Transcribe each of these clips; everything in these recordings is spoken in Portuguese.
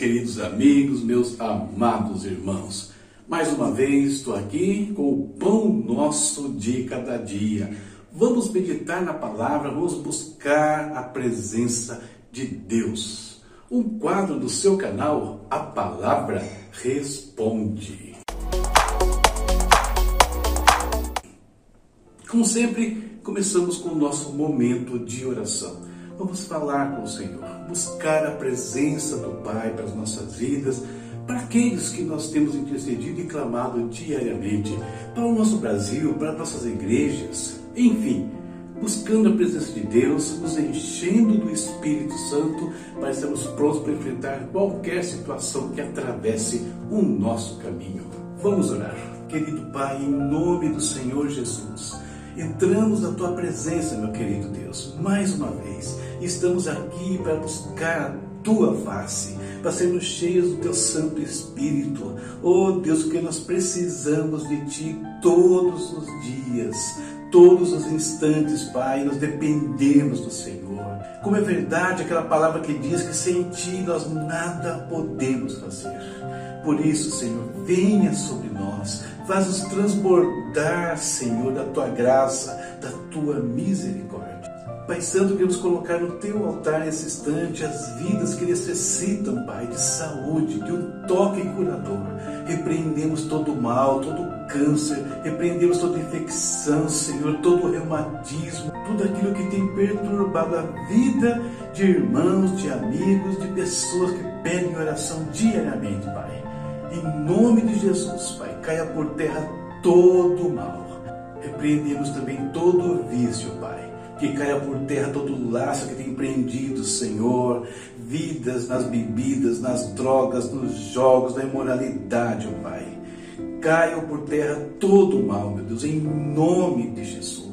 Queridos amigos, meus amados irmãos. Mais uma vez estou aqui com o pão nosso de cada dia. Vamos meditar na palavra, vamos buscar a presença de Deus. Um quadro do seu canal, A Palavra Responde. Como sempre, começamos com o nosso momento de oração. Vamos falar com o Senhor, buscar a presença do Pai para as nossas vidas, para aqueles que nós temos intercedido e clamado diariamente, para o nosso Brasil, para nossas igrejas, enfim, buscando a presença de Deus, nos enchendo do Espírito Santo para estarmos prontos para enfrentar qualquer situação que atravesse o nosso caminho. Vamos orar. Querido Pai, em nome do Senhor Jesus, entramos na tua presença, meu querido Deus, mais uma vez estamos aqui para buscar a tua face, para sermos cheios do teu Santo Espírito. Oh Deus, que nós precisamos de ti todos os dias, todos os instantes, Pai, nós dependemos do Senhor. Como é verdade aquela palavra que diz que sem ti nós nada podemos fazer. Por isso, Senhor, venha sobre nós, faz-nos transbordar, Senhor, da tua graça, da tua misericórdia. Pai Santo, queremos colocar no teu altar nesse instante as vidas que necessitam, Pai, de saúde, de um toque curador. Repreendemos todo mal, todo câncer, repreendemos toda infecção, Senhor, todo reumatismo, tudo aquilo que tem perturbado a vida de irmãos, de amigos, de pessoas que pedem oração diariamente, Pai. Em nome de Jesus, Pai, caia por terra todo o mal. Repreendemos também todo o vício, Pai que caia por terra todo o laço que tem prendido, Senhor, vidas nas bebidas, nas drogas, nos jogos, na imoralidade, Pai. Caia por terra todo o mal, meu Deus, em nome de Jesus.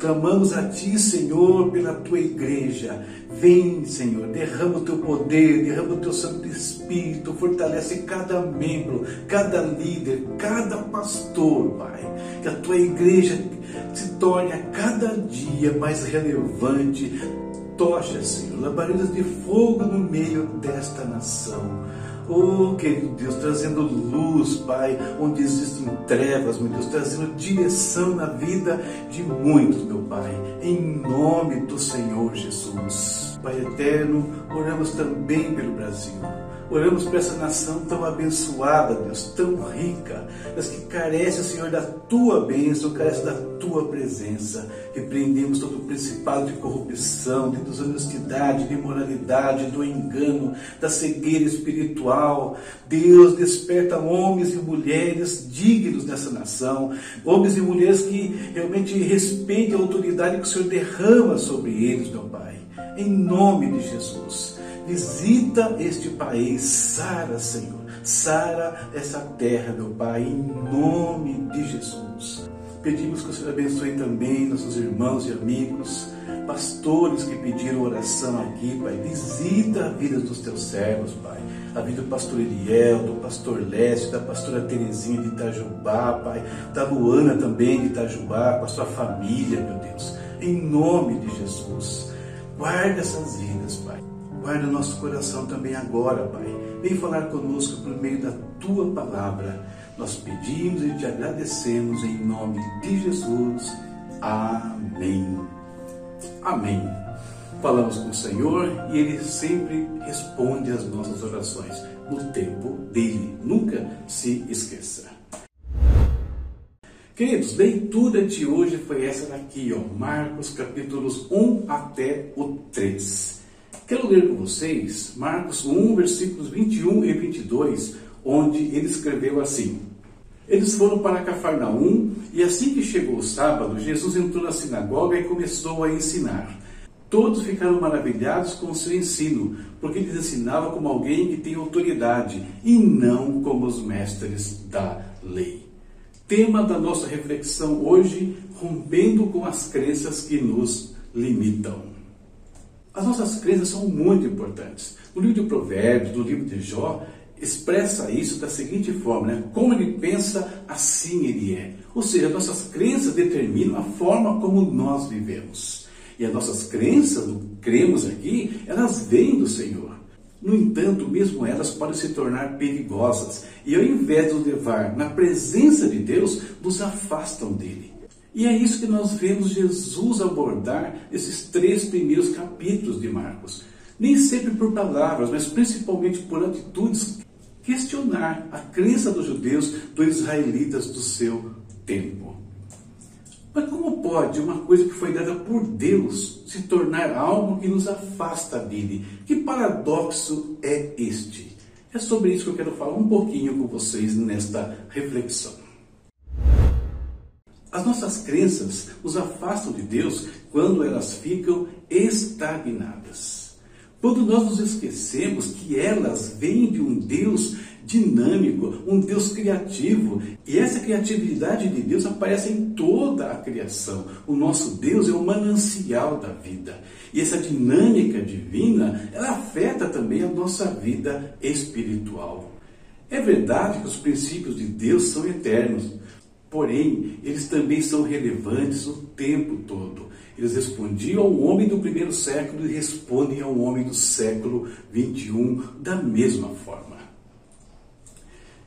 Clamamos a Ti, Senhor, pela Tua igreja. Vem, Senhor, derrama o Teu poder, derrama o Teu Santo Espírito, fortalece cada membro, cada líder, cada pastor, Pai. Que a Tua igreja se torne a cada dia mais relevante. Tocha, Senhor, labaredas de fogo no meio desta nação. Oh, querido Deus, trazendo luz, Pai, onde existem trevas, meu Deus, trazendo direção na vida de muitos, meu Pai, em nome do Senhor Jesus. Pai eterno, oramos também pelo Brasil. Oramos por essa nação tão abençoada, Deus, tão rica, mas que carece, Senhor, da tua bênção, carece da tua presença. Repreendemos todo o principado de corrupção, de desonestidade, de imoralidade, do engano, da cegueira espiritual. Deus, desperta homens e mulheres dignos dessa nação, homens e mulheres que realmente respeitem a autoridade que o Senhor derrama sobre eles, meu Pai. Em nome de Jesus. Visita este país, Sara, Senhor. Sara essa terra, meu Pai, em nome de Jesus. Pedimos que o Senhor abençoe também nossos irmãos e amigos, pastores que pediram oração aqui, Pai. Visita a vida dos teus servos, Pai. A vida do pastor Eliel, do pastor Lécio, da pastora Terezinha de Itajubá, Pai. Da Luana também de Itajubá, com a sua família, meu Deus. Em nome de Jesus. Guarda essas vidas, Pai. Guarda o nosso coração também agora, Pai. Vem falar conosco por meio da tua palavra. Nós pedimos e te agradecemos em nome de Jesus. Amém. Amém. Falamos com o Senhor e Ele sempre responde às nossas orações no tempo dele. Nunca se esqueça. Queridos, leitura de hoje foi essa daqui, ó, Marcos capítulos 1 até o 3. Quero ler com vocês Marcos 1, versículos 21 e 22, onde ele escreveu assim: Eles foram para Cafarnaum e assim que chegou o sábado, Jesus entrou na sinagoga e começou a ensinar. Todos ficaram maravilhados com o seu ensino, porque ele ensinava como alguém que tem autoridade e não como os mestres da lei. Tema da nossa reflexão hoje: rompendo com as crenças que nos limitam. As nossas crenças são muito importantes. No livro de Provérbios, no livro de Jó, expressa isso da seguinte forma, né? Como ele pensa, assim ele é. Ou seja, nossas crenças determinam a forma como nós vivemos. E as nossas crenças, cremos aqui, elas vêm do Senhor. No entanto, mesmo elas podem se tornar perigosas e, ao invés de nos levar na presença de Deus, nos afastam dele. E é isso que nós vemos Jesus abordar nesses três primeiros capítulos de Marcos. Nem sempre por palavras, mas principalmente por atitudes questionar a crença dos judeus, dos israelitas do seu tempo. Mas como pode uma coisa que foi dada por Deus se tornar algo que nos afasta dele? Que paradoxo é este? É sobre isso que eu quero falar um pouquinho com vocês nesta reflexão. As nossas crenças nos afastam de Deus quando elas ficam estagnadas. Quando nós nos esquecemos que elas vêm de um Deus dinâmico, um Deus criativo. E essa criatividade de Deus aparece em toda a criação. O nosso Deus é o manancial da vida. E essa dinâmica divina, ela afeta também a nossa vida espiritual. É verdade que os princípios de Deus são eternos, porém, eles também são relevantes o tempo todo. Eles respondiam ao homem do primeiro século e respondem ao homem do século 21 da mesma forma.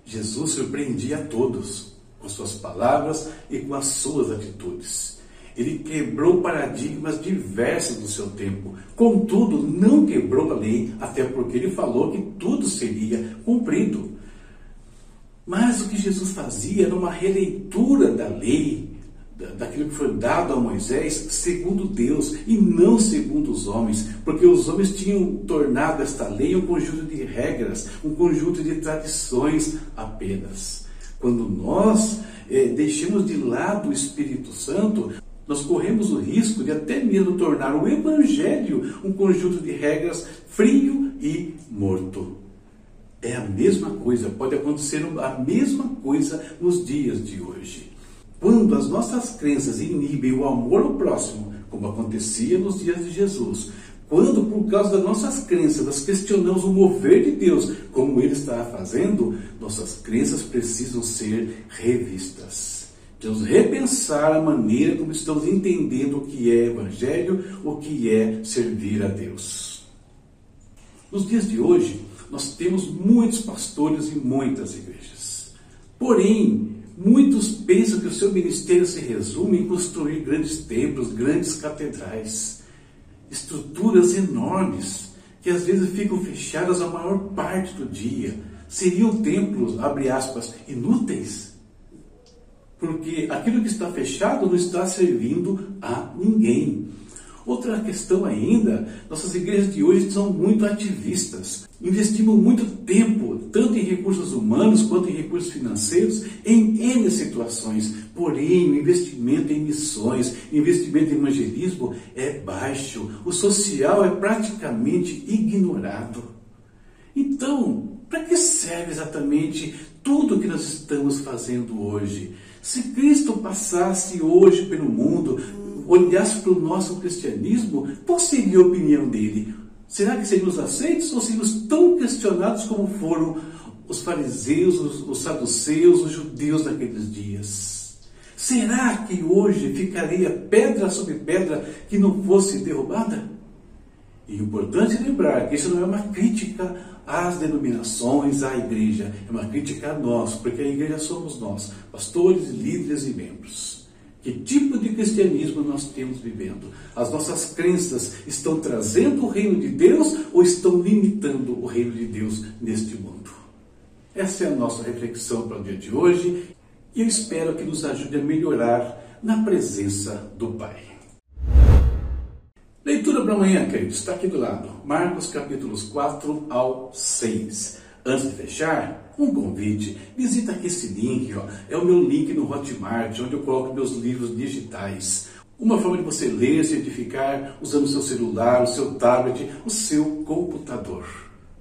Jesus surpreendia a todos com suas palavras e com as suas atitudes. Ele quebrou paradigmas diversos do seu tempo. Contudo, não quebrou a lei, até porque ele falou que tudo seria cumprido. Mas o que Jesus fazia era uma releitura da lei, daquilo que foi dado a Moisés segundo Deus e não segundo os homens, porque os homens tinham tornado esta lei um conjunto de regras, um conjunto de tradições apenas. Quando nós é, deixamos de lado o Espírito Santo, nós corremos o risco de até mesmo tornar o Evangelho um conjunto de regras frio e morto. É a mesma coisa, pode acontecer a mesma coisa nos dias de hoje. Quando as nossas crenças inibem o amor ao próximo, como acontecia nos dias de Jesus, quando por causa das nossas crenças nós questionamos o mover de Deus, como ele está fazendo, nossas crenças precisam ser revistas. Precisamos repensar a maneira como estamos entendendo o que é evangelho, o que é servir a Deus. Nos dias de hoje, nós temos muitos pastores e muitas igrejas. Porém, Muitos pensam que o seu ministério se resume em construir grandes templos, grandes catedrais, estruturas enormes, que às vezes ficam fechadas a maior parte do dia. Seriam templos, abre aspas, inúteis? Porque aquilo que está fechado não está servindo a ninguém. Outra questão ainda, nossas igrejas de hoje são muito ativistas. Investimos muito tempo, tanto em recursos humanos quanto em recursos financeiros, em N situações. Porém, o investimento em missões, investimento em evangelismo é baixo. O social é praticamente ignorado. Então, para que serve exatamente tudo o que nós estamos fazendo hoje? Se Cristo passasse hoje pelo mundo, olhasse para o nosso cristianismo, qual seria a opinião dele? Será que seríamos aceitos ou seríamos tão questionados como foram os fariseus, os, os saduceus, os judeus naqueles dias? Será que hoje ficaria pedra sobre pedra que não fosse derrubada? E importante lembrar que isso não é uma crítica às denominações, à igreja, é uma crítica a nós, porque a igreja somos nós, pastores, líderes e membros. Que tipo de cristianismo nós temos vivendo? As nossas crenças estão trazendo o reino de Deus ou estão limitando o reino de Deus neste mundo? Essa é a nossa reflexão para o dia de hoje e eu espero que nos ajude a melhorar na presença do Pai. Leitura para amanhã, queridos, está aqui do lado. Marcos capítulos 4 ao 6. Antes de fechar, um convite. Visita esse link, ó. é o meu link no Hotmart, onde eu coloco meus livros digitais. Uma forma de você ler, se edificar, usando o seu celular, o seu tablet, o seu computador.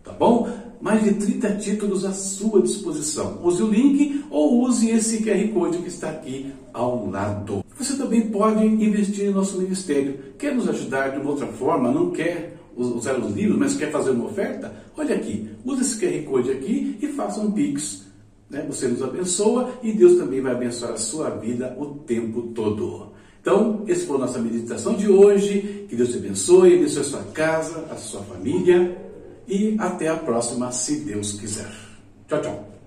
Tá bom? Mais de 30 títulos à sua disposição. Use o link ou use esse QR Code que está aqui ao lado. Você também pode investir em nosso ministério. Quer nos ajudar de uma outra forma? Não quer usar os livros, mas quer fazer uma oferta? Olha aqui, use esse QR Code aqui e faça um Pix. Né? Você nos abençoa e Deus também vai abençoar a sua vida o tempo todo. Então, essa foi a nossa meditação de hoje. Que Deus te abençoe, abençoe a sua casa, a sua família. e até a próxima, se Deus quiser. Tchau, tchau.